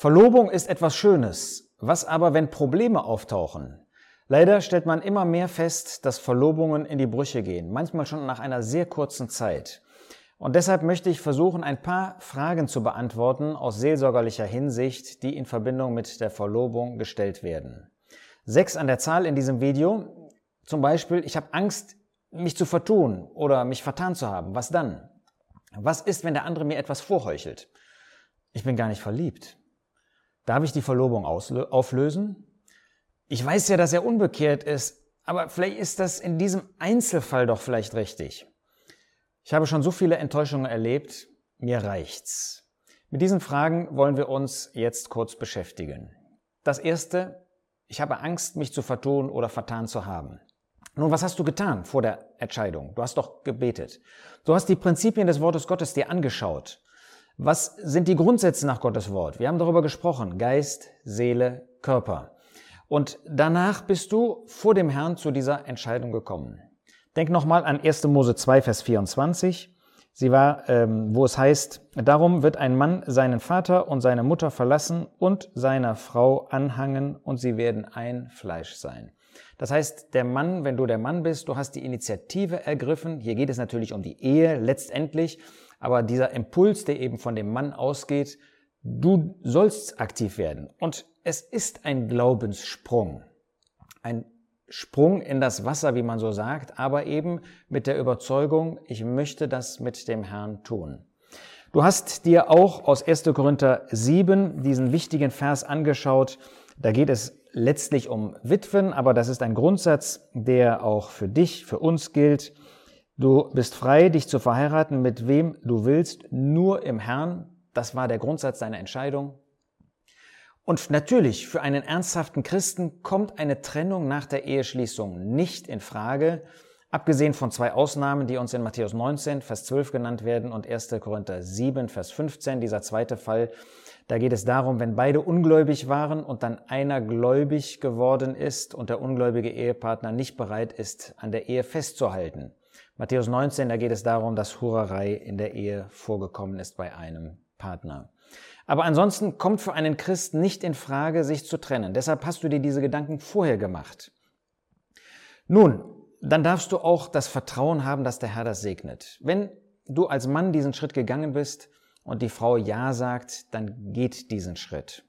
Verlobung ist etwas Schönes. Was aber, wenn Probleme auftauchen? Leider stellt man immer mehr fest, dass Verlobungen in die Brüche gehen, manchmal schon nach einer sehr kurzen Zeit. Und deshalb möchte ich versuchen, ein paar Fragen zu beantworten aus seelsorgerlicher Hinsicht, die in Verbindung mit der Verlobung gestellt werden. Sechs an der Zahl in diesem Video. Zum Beispiel, ich habe Angst, mich zu vertun oder mich vertan zu haben. Was dann? Was ist, wenn der andere mir etwas vorheuchelt? Ich bin gar nicht verliebt. Darf ich die Verlobung auflösen? Ich weiß ja, dass er unbekehrt ist, aber vielleicht ist das in diesem Einzelfall doch vielleicht richtig. Ich habe schon so viele Enttäuschungen erlebt, mir reicht's. Mit diesen Fragen wollen wir uns jetzt kurz beschäftigen. Das erste, ich habe Angst, mich zu vertun oder vertan zu haben. Nun, was hast du getan vor der Entscheidung? Du hast doch gebetet. Du hast die Prinzipien des Wortes Gottes dir angeschaut. Was sind die Grundsätze nach Gottes Wort? Wir haben darüber gesprochen. Geist, Seele, Körper. Und danach bist du vor dem Herrn zu dieser Entscheidung gekommen. Denk nochmal an 1. Mose 2, Vers 24. Sie war, ähm, wo es heißt, darum wird ein Mann seinen Vater und seine Mutter verlassen und seiner Frau anhangen und sie werden ein Fleisch sein. Das heißt, der Mann, wenn du der Mann bist, du hast die Initiative ergriffen. Hier geht es natürlich um die Ehe letztendlich. Aber dieser Impuls, der eben von dem Mann ausgeht, du sollst aktiv werden. Und es ist ein Glaubenssprung. Ein Sprung in das Wasser, wie man so sagt, aber eben mit der Überzeugung, ich möchte das mit dem Herrn tun. Du hast dir auch aus 1. Korinther 7 diesen wichtigen Vers angeschaut. Da geht es letztlich um Witwen, aber das ist ein Grundsatz, der auch für dich, für uns gilt. Du bist frei, dich zu verheiraten, mit wem du willst, nur im Herrn. Das war der Grundsatz deiner Entscheidung. Und natürlich, für einen ernsthaften Christen kommt eine Trennung nach der Eheschließung nicht in Frage, abgesehen von zwei Ausnahmen, die uns in Matthäus 19, Vers 12 genannt werden und 1. Korinther 7, Vers 15, dieser zweite Fall. Da geht es darum, wenn beide ungläubig waren und dann einer gläubig geworden ist und der ungläubige Ehepartner nicht bereit ist, an der Ehe festzuhalten. Matthäus 19, da geht es darum, dass Hurerei in der Ehe vorgekommen ist bei einem Partner. Aber ansonsten kommt für einen Christen nicht in Frage, sich zu trennen. Deshalb hast du dir diese Gedanken vorher gemacht. Nun, dann darfst du auch das Vertrauen haben, dass der Herr das segnet. Wenn du als Mann diesen Schritt gegangen bist und die Frau Ja sagt, dann geht diesen Schritt.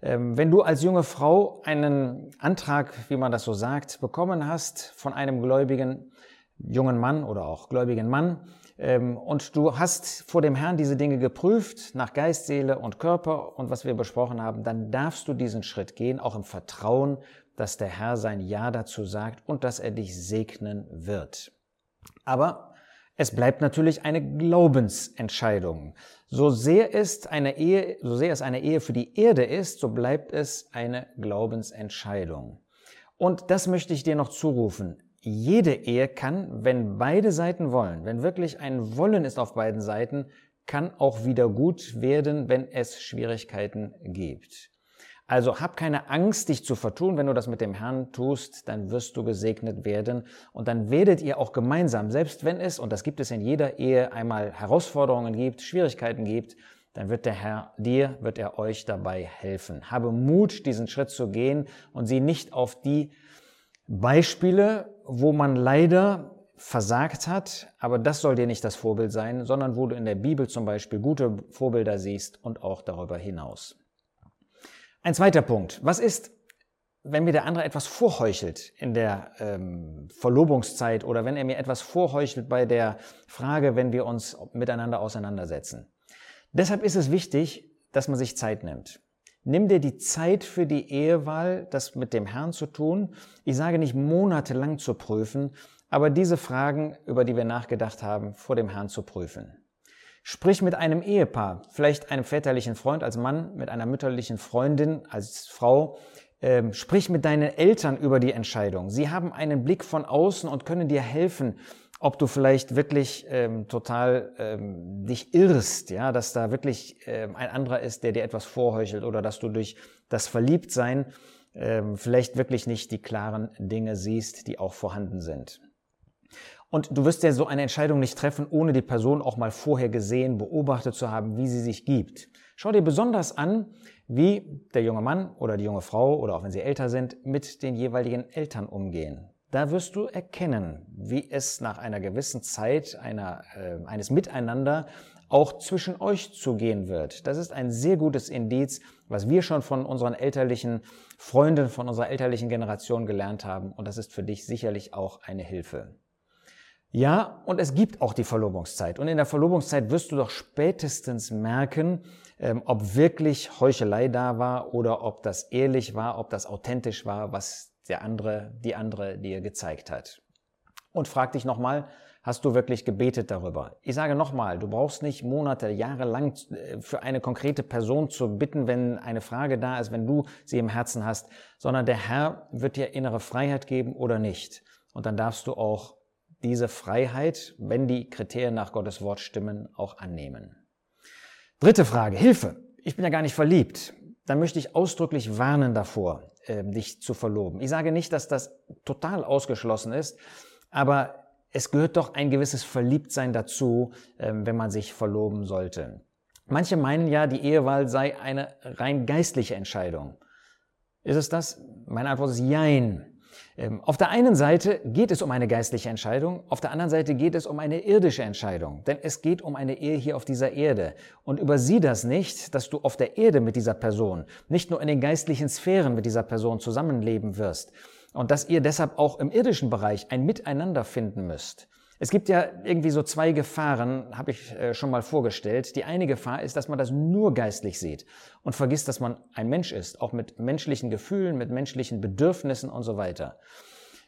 Ähm, wenn du als junge Frau einen Antrag, wie man das so sagt, bekommen hast von einem Gläubigen, jungen Mann oder auch gläubigen Mann ähm, und du hast vor dem Herrn diese Dinge geprüft nach Geist, Seele und Körper und was wir besprochen haben, dann darfst du diesen Schritt gehen, auch im Vertrauen, dass der Herr sein Ja dazu sagt und dass er dich segnen wird. Aber es bleibt natürlich eine Glaubensentscheidung. So sehr es eine Ehe, so sehr es eine Ehe für die Erde ist, so bleibt es eine Glaubensentscheidung. Und das möchte ich dir noch zurufen jede Ehe kann, wenn beide Seiten wollen, wenn wirklich ein Wollen ist auf beiden Seiten, kann auch wieder gut werden, wenn es Schwierigkeiten gibt. Also hab keine Angst, dich zu vertun. Wenn du das mit dem Herrn tust, dann wirst du gesegnet werden. Und dann werdet ihr auch gemeinsam, selbst wenn es, und das gibt es in jeder Ehe, einmal Herausforderungen gibt, Schwierigkeiten gibt, dann wird der Herr dir, wird er euch dabei helfen. Habe Mut, diesen Schritt zu gehen und sieh nicht auf die Beispiele, wo man leider versagt hat, aber das soll dir nicht das Vorbild sein, sondern wo du in der Bibel zum Beispiel gute Vorbilder siehst und auch darüber hinaus. Ein zweiter Punkt. Was ist, wenn mir der andere etwas vorheuchelt in der ähm, Verlobungszeit oder wenn er mir etwas vorheuchelt bei der Frage, wenn wir uns miteinander auseinandersetzen? Deshalb ist es wichtig, dass man sich Zeit nimmt. Nimm dir die Zeit für die Ehewahl, das mit dem Herrn zu tun. Ich sage nicht monatelang zu prüfen, aber diese Fragen, über die wir nachgedacht haben, vor dem Herrn zu prüfen. Sprich mit einem Ehepaar, vielleicht einem väterlichen Freund als Mann, mit einer mütterlichen Freundin als Frau. Ähm, sprich mit deinen Eltern über die Entscheidung. Sie haben einen Blick von außen und können dir helfen, ob du vielleicht wirklich ähm, total ähm, dich irrst, ja, dass da wirklich ähm, ein anderer ist, der dir etwas vorheuchelt oder dass du durch das Verliebtsein ähm, vielleicht wirklich nicht die klaren Dinge siehst, die auch vorhanden sind. Und du wirst ja so eine Entscheidung nicht treffen, ohne die Person auch mal vorher gesehen, beobachtet zu haben, wie sie sich gibt. Schau dir besonders an, wie der junge Mann oder die junge Frau oder auch wenn sie älter sind, mit den jeweiligen Eltern umgehen. Da wirst du erkennen, wie es nach einer gewissen Zeit einer, äh, eines Miteinander auch zwischen euch zugehen wird. Das ist ein sehr gutes Indiz, was wir schon von unseren elterlichen Freunden, von unserer elterlichen Generation gelernt haben. Und das ist für dich sicherlich auch eine Hilfe. Ja, und es gibt auch die Verlobungszeit. Und in der Verlobungszeit wirst du doch spätestens merken, ähm, ob wirklich Heuchelei da war oder ob das ehrlich war, ob das authentisch war, was der andere, die andere dir gezeigt hat. Und frag dich nochmal, hast du wirklich gebetet darüber? Ich sage nochmal, du brauchst nicht Monate, Jahre lang äh, für eine konkrete Person zu bitten, wenn eine Frage da ist, wenn du sie im Herzen hast, sondern der Herr wird dir innere Freiheit geben oder nicht. Und dann darfst du auch diese Freiheit, wenn die Kriterien nach Gottes Wort stimmen, auch annehmen. Dritte Frage, Hilfe. Ich bin ja gar nicht verliebt. Dann möchte ich ausdrücklich warnen davor, äh, dich zu verloben. Ich sage nicht, dass das total ausgeschlossen ist, aber es gehört doch ein gewisses Verliebtsein dazu, äh, wenn man sich verloben sollte. Manche meinen ja, die Ehewahl sei eine rein geistliche Entscheidung. Ist es das? Meine Antwort ist Jein. Ähm, auf der einen Seite geht es um eine geistliche Entscheidung, auf der anderen Seite geht es um eine irdische Entscheidung, denn es geht um eine Ehe hier auf dieser Erde. Und übersieh das nicht, dass du auf der Erde mit dieser Person, nicht nur in den geistlichen Sphären mit dieser Person zusammenleben wirst und dass ihr deshalb auch im irdischen Bereich ein Miteinander finden müsst. Es gibt ja irgendwie so zwei Gefahren, habe ich äh, schon mal vorgestellt. Die eine Gefahr ist, dass man das nur geistlich sieht und vergisst, dass man ein Mensch ist, auch mit menschlichen Gefühlen, mit menschlichen Bedürfnissen und so weiter.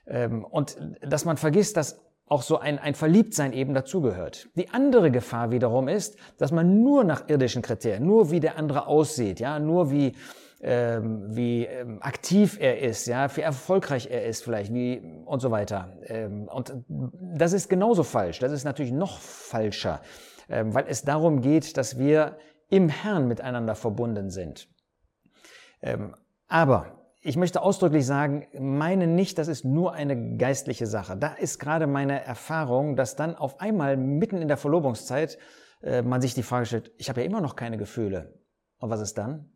Ähm, und dass man vergisst, dass auch so ein, ein Verliebtsein eben dazugehört. Die andere Gefahr wiederum ist, dass man nur nach irdischen Kriterien, nur wie der andere aussieht, ja, nur wie ähm, wie ähm, aktiv er ist, ja, wie erfolgreich er ist vielleicht, wie und so weiter. Ähm, und das ist genauso falsch. Das ist natürlich noch falscher, ähm, weil es darum geht, dass wir im Herrn miteinander verbunden sind. Ähm, aber ich möchte ausdrücklich sagen, meine nicht, das ist nur eine geistliche Sache. Da ist gerade meine Erfahrung, dass dann auf einmal mitten in der Verlobungszeit äh, man sich die Frage stellt, ich habe ja immer noch keine Gefühle. Und was ist dann?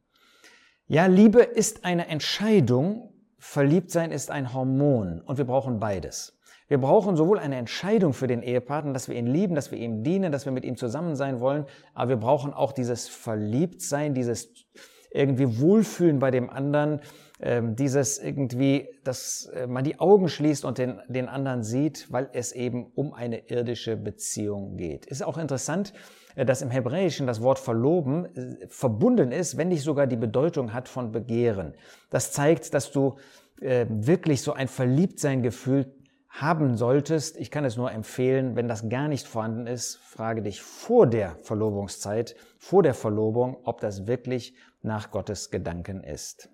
Ja, Liebe ist eine Entscheidung, Verliebtsein ist ein Hormon und wir brauchen beides. Wir brauchen sowohl eine Entscheidung für den Ehepartner, dass wir ihn lieben, dass wir ihm dienen, dass wir mit ihm zusammen sein wollen, aber wir brauchen auch dieses Verliebtsein, dieses irgendwie Wohlfühlen bei dem anderen, ähm, dieses irgendwie, dass äh, man die Augen schließt und den, den anderen sieht, weil es eben um eine irdische Beziehung geht. Ist auch interessant, dass im Hebräischen das Wort verloben äh, verbunden ist, wenn nicht sogar die Bedeutung hat von begehren. Das zeigt, dass du äh, wirklich so ein Verliebtsein-Gefühl haben solltest. Ich kann es nur empfehlen, wenn das gar nicht vorhanden ist, frage dich vor der Verlobungszeit, vor der Verlobung, ob das wirklich nach Gottes Gedanken ist.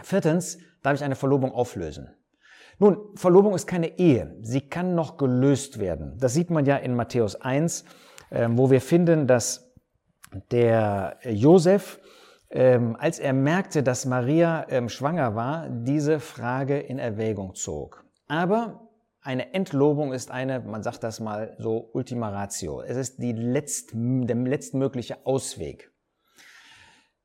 Viertens, darf ich eine Verlobung auflösen? Nun, Verlobung ist keine Ehe. Sie kann noch gelöst werden. Das sieht man ja in Matthäus 1, ähm, wo wir finden, dass der Josef, ähm, als er merkte, dass Maria ähm, schwanger war, diese Frage in Erwägung zog. Aber eine Entlobung ist eine, man sagt das mal so, Ultima Ratio. Es ist die letzt, der letztmögliche Ausweg.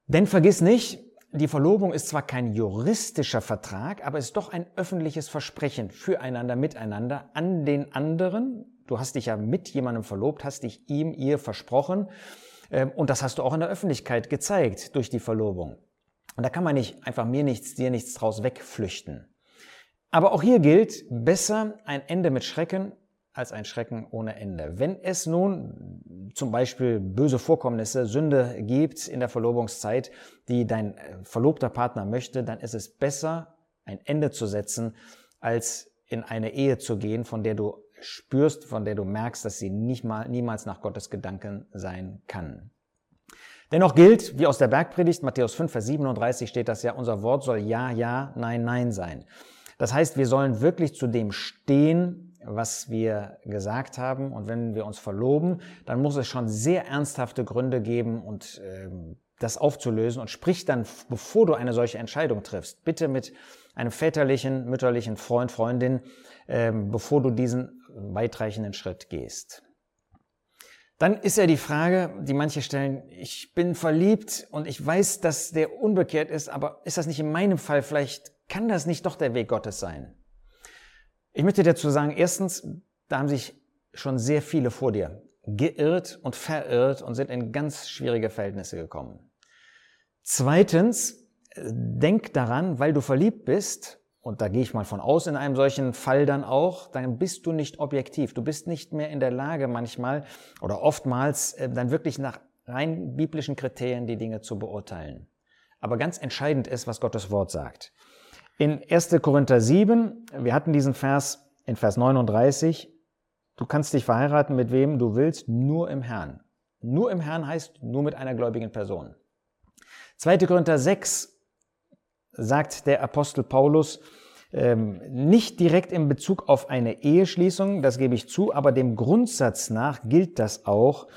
Denn vergiss nicht, die Verlobung ist zwar kein juristischer Vertrag, aber es ist doch ein öffentliches Versprechen füreinander, miteinander an den anderen, Du hast dich ja mit jemandem verlobt, hast dich ihm, ihr versprochen. Ähm, und das hast du auch in der Öffentlichkeit gezeigt durch die Verlobung. Und da kann man nicht einfach mir nichts, dir nichts draus wegflüchten. Aber auch hier gilt, besser ein Ende mit Schrecken als ein Schrecken ohne Ende. Wenn es nun zum Beispiel böse Vorkommnisse, Sünde gibt in der Verlobungszeit, die dein äh, verlobter Partner möchte, dann ist es besser, ein Ende zu setzen, als in eine Ehe zu gehen, von der du spürst, von der du merkst, dass sie nicht mal, niemals nach Gottes Gedanken sein kann. Dennoch gilt, wie aus der Bergpredigt, Matthäus 5, Vers 37 steht das ja, unser Wort soll ja, ja, nein, nein sein. Das heißt, wir sollen wirklich zu dem stehen, was wir gesagt haben. Und wenn wir uns verloben, dann muss es schon sehr ernsthafte Gründe geben und äh, das aufzulösen. Und sprich dann, bevor du eine solche Entscheidung triffst, bitte mit einem väterlichen, mütterlichen Freund, Freundin, ähm, bevor du diesen weitreichenden Schritt gehst. Dann ist ja die Frage, die manche stellen, ich bin verliebt und ich weiß, dass der unbekehrt ist, aber ist das nicht in meinem Fall vielleicht, kann das nicht doch der Weg Gottes sein? Ich möchte dazu sagen, erstens, da haben sich schon sehr viele vor dir geirrt und verirrt und sind in ganz schwierige Verhältnisse gekommen. Zweitens, denk daran, weil du verliebt bist, und da gehe ich mal von aus in einem solchen Fall dann auch, dann bist du nicht objektiv. Du bist nicht mehr in der Lage manchmal oder oftmals äh, dann wirklich nach rein biblischen Kriterien die Dinge zu beurteilen. Aber ganz entscheidend ist, was Gottes Wort sagt. In 1. Korinther 7, wir hatten diesen Vers in Vers 39, du kannst dich verheiraten mit wem du willst, nur im Herrn. Nur im Herrn heißt nur mit einer gläubigen Person. 2. Korinther 6 sagt der Apostel Paulus, ähm, nicht direkt in Bezug auf eine Eheschließung, das gebe ich zu, aber dem Grundsatz nach gilt das auch.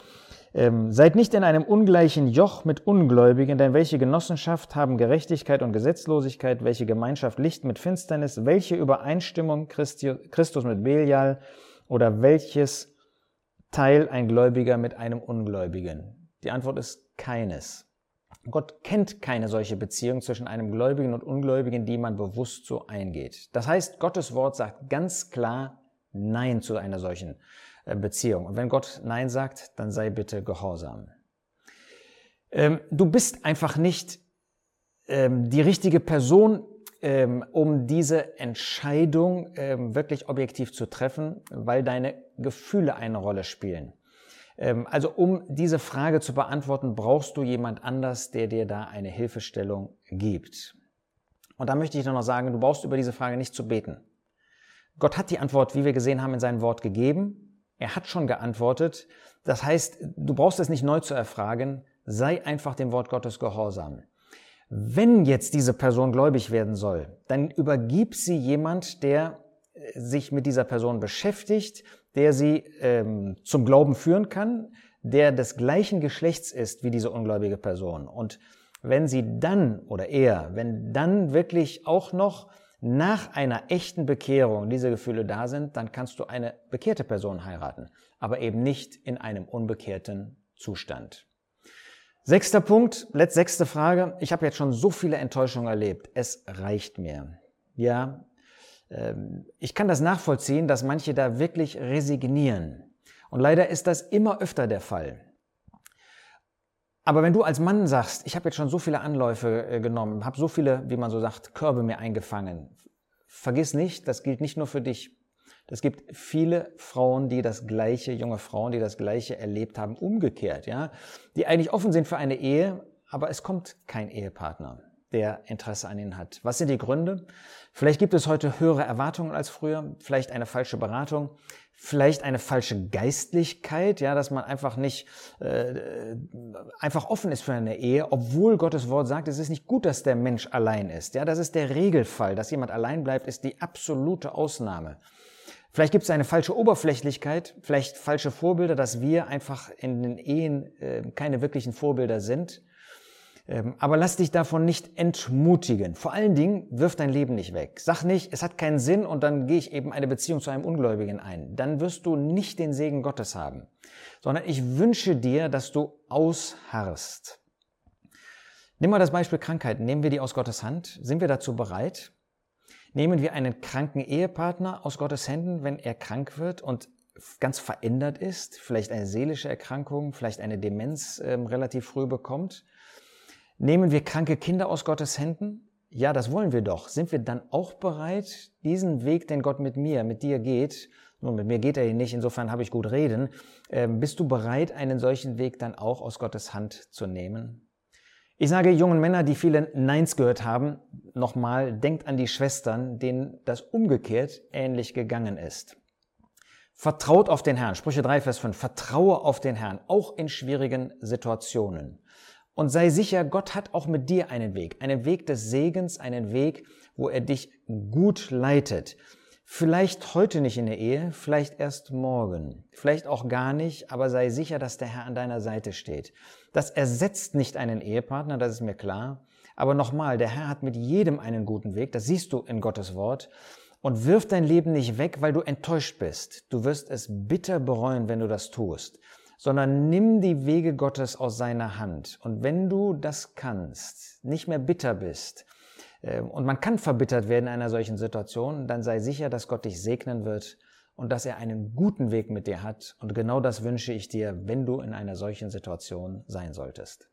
Ähm, seid nicht in einem ungleichen Joch mit Ungläubigen, denn welche Genossenschaft haben Gerechtigkeit und Gesetzlosigkeit, welche Gemeinschaft Licht mit Finsternis, welche Übereinstimmung Christi, Christus mit Belial oder welches Teil ein Gläubiger mit einem Ungläubigen? Die Antwort ist keines. Gott kennt keine solche Beziehung zwischen einem Gläubigen und Ungläubigen, die man bewusst so eingeht. Das heißt, Gottes Wort sagt ganz klar Nein zu einer solchen äh, Beziehung. Und wenn Gott Nein sagt, dann sei bitte gehorsam. Ähm, du bist einfach nicht ähm, die richtige Person, ähm, um diese Entscheidung wirklich objektiv zu treffen, weil deine Gefühle eine Rolle spielen. Ähm, also um diese Frage zu beantworten, brauchst du jemand anders, der dir da eine Hilfestellung gibt. Und da möchte ich noch sagen, du brauchst über diese Frage nicht zu beten. Gott hat die Antwort, wie wir gesehen haben, in sein Wort gegeben. Er hat schon geantwortet. Das heißt, du brauchst es nicht neu zu erfragen. Sei einfach dem Wort Gottes gehorsam. Wenn jetzt diese Person gläubig werden soll, dann übergib sie jemand, der äh, sich mit dieser Person beschäftigt, der sie ähm, zum Glauben führen kann, der des gleichen Geschlechts ist wie diese ungläubige Person. Und wenn sie dann oder er, wenn dann wirklich auch noch nach einer echten Bekehrung diese Gefühle da sind, dann kannst du eine bekehrte Person heiraten, aber eben nicht in einem unbekehrten Zustand. Sechster Punkt, letzte sechste Frage. Ich habe jetzt schon so viele Enttäuschungen erlebt. Es reicht mir. Ja, ich kann das nachvollziehen, dass manche da wirklich resignieren. Und leider ist das immer öfter der Fall. Aber wenn du als Mann sagst, ich habe jetzt schon so viele Anläufe äh, genommen, habe so viele, wie man so sagt, Körbe mir eingefangen, vergiss nicht, das gilt nicht nur für dich. Es gibt viele Frauen, die das gleiche, junge Frauen, die das gleiche erlebt haben, umgekehrt, ja, die eigentlich offen sind für eine Ehe, aber es kommt kein Ehepartner der Interesse an ihnen hat. Was sind die Gründe? Vielleicht gibt es heute höhere Erwartungen als früher, vielleicht eine falsche Beratung, vielleicht eine falsche Geistlichkeit, ja, dass man einfach nicht äh, einfach offen ist für eine Ehe, obwohl Gottes Wort sagt, es ist nicht gut, dass der Mensch allein ist. Ja, das ist der Regelfall, dass jemand allein bleibt, ist die absolute Ausnahme. Vielleicht gibt es eine falsche Oberflächlichkeit, vielleicht falsche Vorbilder, dass wir einfach in den Ehen äh, keine wirklichen Vorbilder sind aber lass dich davon nicht entmutigen. Vor allen Dingen wirf dein Leben nicht weg. Sag nicht, es hat keinen Sinn und dann gehe ich eben eine Beziehung zu einem Ungläubigen ein. Dann wirst du nicht den Segen Gottes haben. Sondern ich wünsche dir, dass du ausharrst. Nimm mal das Beispiel Krankheit. Nehmen wir die aus Gottes Hand? Sind wir dazu bereit? Nehmen wir einen kranken Ehepartner aus Gottes Händen, wenn er krank wird und ganz verändert ist, vielleicht eine seelische Erkrankung, vielleicht eine Demenz äh, relativ früh bekommt? Nehmen wir kranke Kinder aus Gottes Händen? Ja, das wollen wir doch. Sind wir dann auch bereit, diesen Weg, den Gott mit mir, mit dir geht, nun, mit mir geht er hier nicht, insofern habe ich gut reden, äh, bist du bereit, einen solchen Weg dann auch aus Gottes Hand zu nehmen? Ich sage jungen Männer, die viele Neins gehört haben, nochmal, denkt an die Schwestern, denen das umgekehrt ähnlich gegangen ist. Vertraut auf den Herrn. Sprüche 3, Vers 5. Vertraue auf den Herrn, auch in schwierigen Situationen. Und sei sicher, Gott hat auch mit dir einen Weg, einen Weg des Segens, einen Weg, wo er dich gut leitet. Vielleicht heute nicht in der Ehe, vielleicht erst morgen, vielleicht auch gar nicht, aber sei sicher, dass der Herr an deiner Seite steht. Das ersetzt nicht einen Ehepartner, das ist mir klar. Aber nochmal, der Herr hat mit jedem einen guten Weg, das siehst du in Gottes Wort. Und wirf dein Leben nicht weg, weil du enttäuscht bist. Du wirst es bitter bereuen, wenn du das tust. Sondern nimm die Wege Gottes aus seiner Hand. Und wenn du das kannst, nicht mehr bitter bist, äh, und man kann verbittert werden in einer solchen Situation, dann sei sicher, dass Gott dich segnen wird und dass er einen guten Weg mit dir hat. Und genau das wünsche ich dir, wenn du in einer solchen Situation sein solltest.